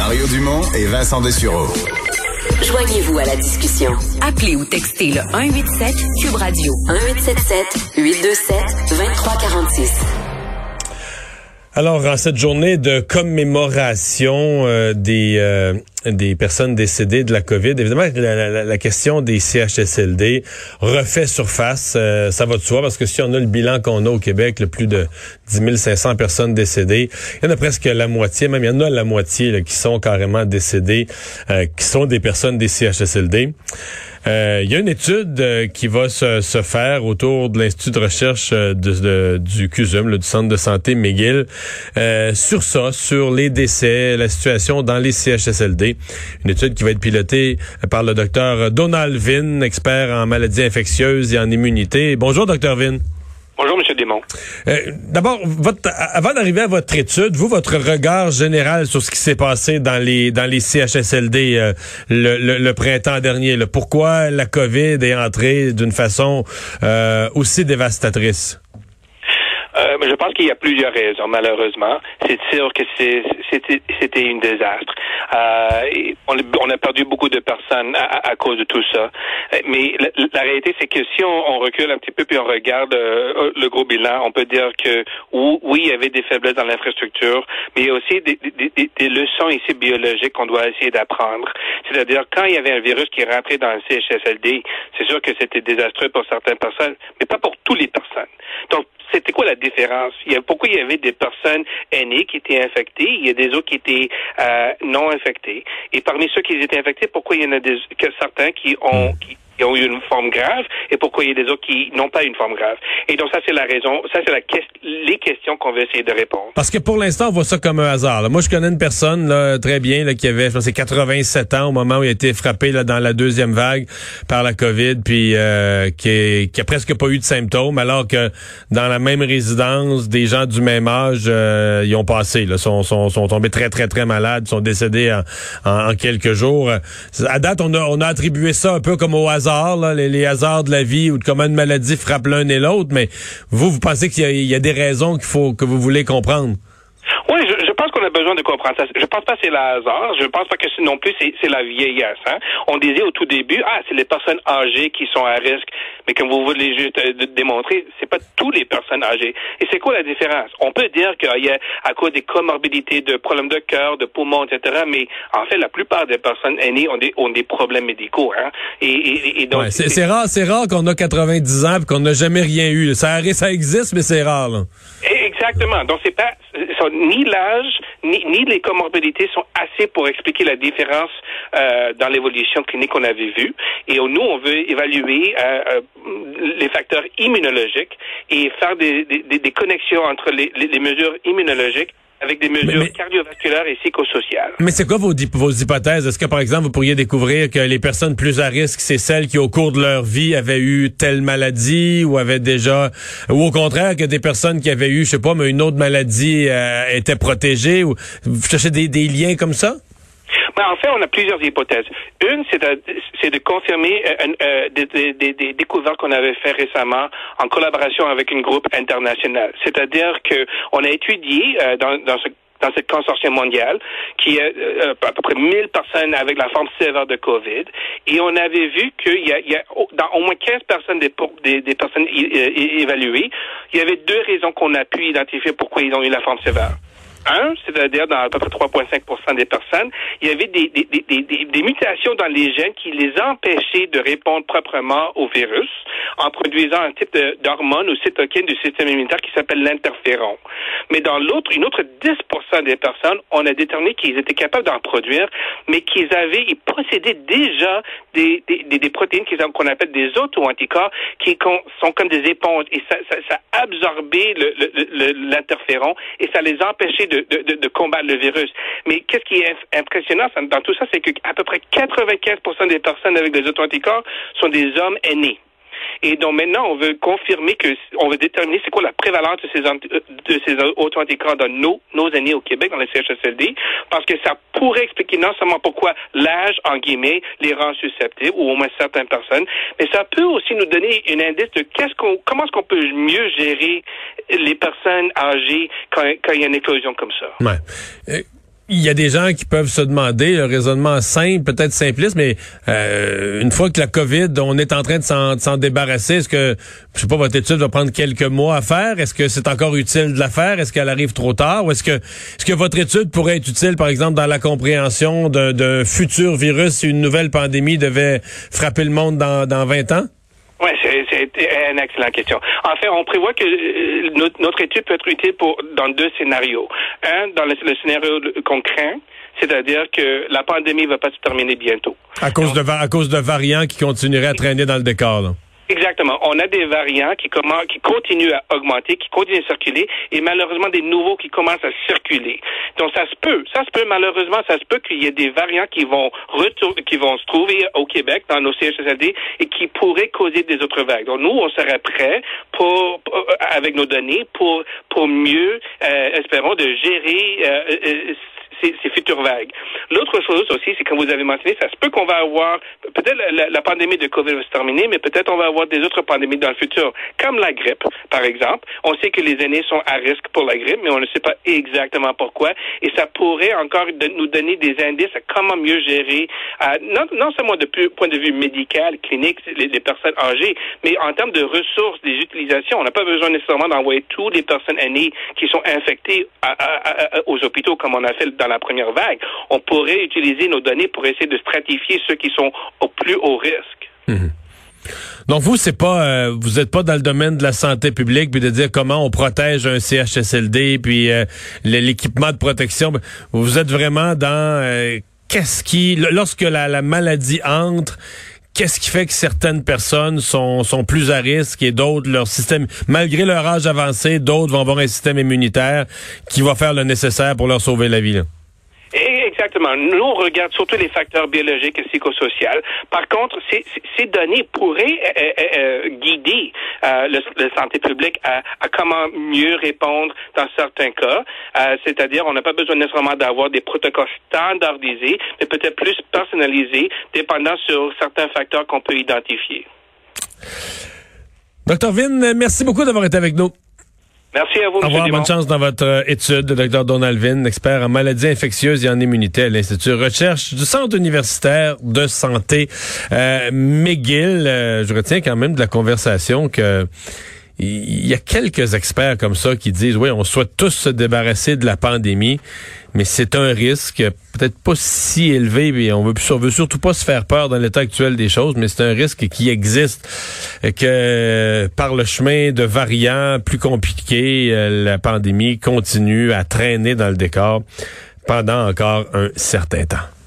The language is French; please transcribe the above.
Mario Dumont et Vincent Dessureau. Joignez-vous à la discussion. Appelez ou textez le 187 Cube Radio 1877 827 2346. Alors, en cette journée de commémoration euh, des euh, des personnes décédées de la COVID, évidemment, la, la, question des CHSLD refait surface. Euh, ça va de soi, parce que si on a le bilan qu'on a au Québec, le plus de 10 500 personnes décédées, il y en a presque la moitié, même il y en a la moitié qui sont carrément décédées, qui sont des personnes des CHSLD. Euh, il y a une étude euh, qui va se, se, faire autour de l'Institut de recherche euh, de, du CUSUM, du Centre de santé McGill, sur ça, sur les décès, la situation dans les CHSLD. Une étude qui va être pilotée par le docteur Donald Vin, expert en maladies infectieuses et en immunité. Bonjour, docteur Vin. Euh, D'abord, avant d'arriver à votre étude, vous, votre regard général sur ce qui s'est passé dans les dans les CHSLD euh, le, le, printemps dernier. Là. Pourquoi la COVID est entrée d'une façon euh, aussi dévastatrice? Je pense qu'il y a plusieurs raisons, malheureusement. C'est sûr que c'était une désastre. Euh, on, a perdu beaucoup de personnes à, cause de tout ça. Mais la, réalité, c'est que si on, recule un petit peu puis on regarde euh, le gros bilan, on peut dire que oui, il y avait des faiblesses dans l'infrastructure, mais il y a aussi des, des, leçons ici biologiques qu'on doit essayer d'apprendre. C'est-à-dire, quand il y avait un virus qui rentré dans le CHSLD, c'est sûr que c'était désastreux pour certaines personnes, mais pas pour toutes les personnes. Donc, c'était quoi la différence? Il y a, pourquoi il y avait des personnes aînées qui étaient infectées, il y a des autres qui étaient euh, non infectés. Et parmi ceux qui étaient infectés, pourquoi il y en a des, que certains qui ont, qui, qui ont eu une forme grave et pourquoi il y a des autres qui n'ont pas une forme grave. Et donc ça c'est la raison, ça c'est la les questions qu'on veut essayer de répondre. Parce que pour l'instant on voit ça comme un hasard. Moi je connais une personne là, très bien là, qui avait je pense, 87 ans au moment où il a été frappé là, dans la deuxième vague par la COVID puis euh, qui, est, qui a presque pas eu de symptômes alors que dans la même résidence des gens du même âge euh, ils ont passé là, sont, sont, sont tombés très très très malades, sont décédés en, en, en quelques jours. À date on a on a attribué ça un peu comme au hasard les, hasards de la vie ou de comment une maladie frappe l'un et l'autre, mais vous, vous pensez qu'il y, y, a des raisons qu'il faut que vous voulez comprendre? Oui, je, je, pense qu'on a besoin de comprendre ça. Je pense pas que c'est le hasard. Je pense pas que non plus c'est la vieillesse. Hein. On disait au tout début, ah, c'est les personnes âgées qui sont à risque. Mais comme vous voulez juste euh, démontrer, c'est pas toutes les personnes âgées. Et c'est quoi la différence? On peut dire qu'il y a, à cause des comorbidités, de problèmes de cœur, de poumons, etc. Mais en fait, la plupart des personnes aînées ont des, ont des problèmes médicaux. Hein. Et, et, donc, c'est rare, c'est rare qu'on a 90 ans et qu'on n'a jamais rien eu. Ça, ça existe, mais c'est rare. Là. Exactement. Donc c'est pas ni l'âge ni, les comorbidités sont assez pour expliquer la différence euh, dans l'évolution clinique qu'on avait vue. Et nous, on veut évaluer euh, euh, les facteurs immunologiques et faire des, des, des connexions entre les, les, mesures immunologiques avec des mesures cardiovasculaires et psychosociales. Mais c'est quoi vos, vos hypothèses? Est-ce que, par exemple, vous pourriez découvrir que les personnes plus à risque, c'est celles qui, au cours de leur vie, avaient eu telle maladie ou avaient déjà... Ou au contraire, que des personnes qui avaient eu, je sais pas, mais une autre maladie euh, étaient protégées? Ou vous cherchez des, des liens comme ça? Ben, en fait, on a plusieurs hypothèses. Une, c'est de, de, confirmer euh, euh des, des, des, découvertes qu'on avait fait récemment en collaboration avec un groupe international. C'est-à-dire que on a étudié euh, dans, dans ce dans cette consortium mondial, qui est euh, à peu près 1000 personnes avec la forme sévère de COVID. Et on avait vu qu'il y a, y a dans au moins 15 personnes des, des, des personnes évaluées, il y avait deux raisons qu'on a pu identifier pourquoi ils ont eu la forme sévère un, c'est-à-dire dans à peu près 3,5 des personnes, il y avait des, des, des, des, mutations dans les gènes qui les empêchaient de répondre proprement au virus en produisant un type d'hormone ou cytokine du système immunitaire qui s'appelle l'interféron. Mais dans l'autre, une autre 10 des personnes, on a déterminé qu'ils étaient capables d'en produire, mais qu'ils avaient, ils possédaient déjà des, des, protéines qu'on appelle des auto-anticorps qui sont comme des éponges et ça, ça, absorbait l'interféron et ça les empêchait de, combattre le virus. Mais qu'est-ce qui est impressionnant dans tout ça, c'est qu'à peu près 95% des personnes avec des auto-anticorps sont des hommes aînés. Et donc maintenant, on veut confirmer que, on veut déterminer c'est quoi la prévalence de ces, de ces auto-anticorps dans nos, nos aînés au Québec, dans les CHSLD, parce que ça pourrait expliquer non seulement pourquoi l'âge, en guillemets, les rend susceptibles, ou au moins certaines personnes, mais ça peut aussi nous donner un indice de qu'est-ce qu'on, comment est-ce qu'on peut mieux gérer les personnes âgées quand, quand il y a une éclosion comme ça. Euh, il y a des gens qui peuvent se demander, le raisonnement simple, peut-être simpliste, mais euh, une fois que la COVID, on est en train de s'en débarrasser, est-ce que, je sais pas, votre étude va prendre quelques mois à faire? Est-ce que c'est encore utile de la faire? Est-ce qu'elle arrive trop tard? Ou est-ce que, est-ce que votre étude pourrait être utile, par exemple, dans la compréhension d'un futur virus si une nouvelle pandémie devait frapper le monde dans, dans 20 ans? Oui, c'est une excellente question. En fait, on prévoit que euh, notre, étude peut être utile pour dans deux scénarios. Un, dans le, scénario qu'on craint, c'est-à-dire que la pandémie ne va pas se terminer bientôt. À cause, de, à cause de variants qui continueraient à traîner dans le décor. Là. Exactement. On a des variants qui, qui continuent à augmenter, qui continuent à circuler, et malheureusement des nouveaux qui commencent à circuler. Donc ça se peut, ça se peut malheureusement, ça se peut qu'il y ait des variants qui vont retourner, qui vont se trouver au Québec dans nos CHSLD et qui pourraient causer des autres vagues. Donc nous, on serait prêts pour, avec nos données pour pour mieux, euh, espérons, de gérer euh, euh ces, futures vagues. L'autre chose aussi, c'est comme vous avez mentionné, ça se peut qu'on va avoir, peut-être la, pandémie de COVID va se terminer, mais peut-être on va avoir des autres pandémies dans le futur, comme la grippe, par exemple. On sait que les aînés sont à risque pour la grippe, mais on ne sait pas exactement pourquoi. Et ça pourrait encore nous donner des indices à comment mieux gérer, non, non, seulement de point de vue médical, clinique, les, personnes âgées, mais en termes de ressources, des utilisations. On n'a pas besoin nécessairement d'envoyer toutes les personnes aînées qui sont infectées aux hôpitaux comme on a fait dans la première vague, on pourrait utiliser nos données pour essayer de stratifier ceux qui sont au plus haut risque. Mhm. Donc vous, c'est pas, euh, vous n'êtes pas dans le domaine de la santé publique, puis de dire comment on protège un CHSLD, puis euh, l'équipement de protection. Vous êtes vraiment dans euh, qu'est-ce qui, lorsque la, maladie entre, qu'est-ce qui fait que certaines personnes sont, sont plus à risque et d'autres, leur système, malgré leur âge avancé, d'autres vont avoir un système immunitaire qui va faire le nécessaire pour leur sauver la vie. Exactement. Nous, on regarde surtout les facteurs biologiques et psychosociaux. Par contre, ces, données pourraient euh, euh, euh guider euh, le, santé publique à, à, comment mieux répondre dans certains cas. C'est-à-dire, on n'a pas besoin nécessairement d'avoir des protocoles standardisés, mais peut-être plus personnalisés, dépendant sur certains facteurs qu'on peut identifier. Docteur Vin, merci beaucoup d'avoir été avec nous. Merci à vous. Au revoir, bonne chance dans votre euh, étude, Dr Donald Vin, expert en maladies infectieuses et en immunité à l'Institut Recherche du Centre universitaire de santé euh, McGill. Euh, je retiens quand même de la conversation que il y a quelques experts comme ça qui disent, oui, on souhaite tous se débarrasser de la pandémie, mais c'est un risque peut-être pas si élevé, mais on veut, on veut surtout pas se faire peur dans l'état actuel des choses, mais c'est un risque qui existe, que par le chemin de variants plus compliqués, euh, la pandémie continue à traîner dans le décor pendant encore un certain temps.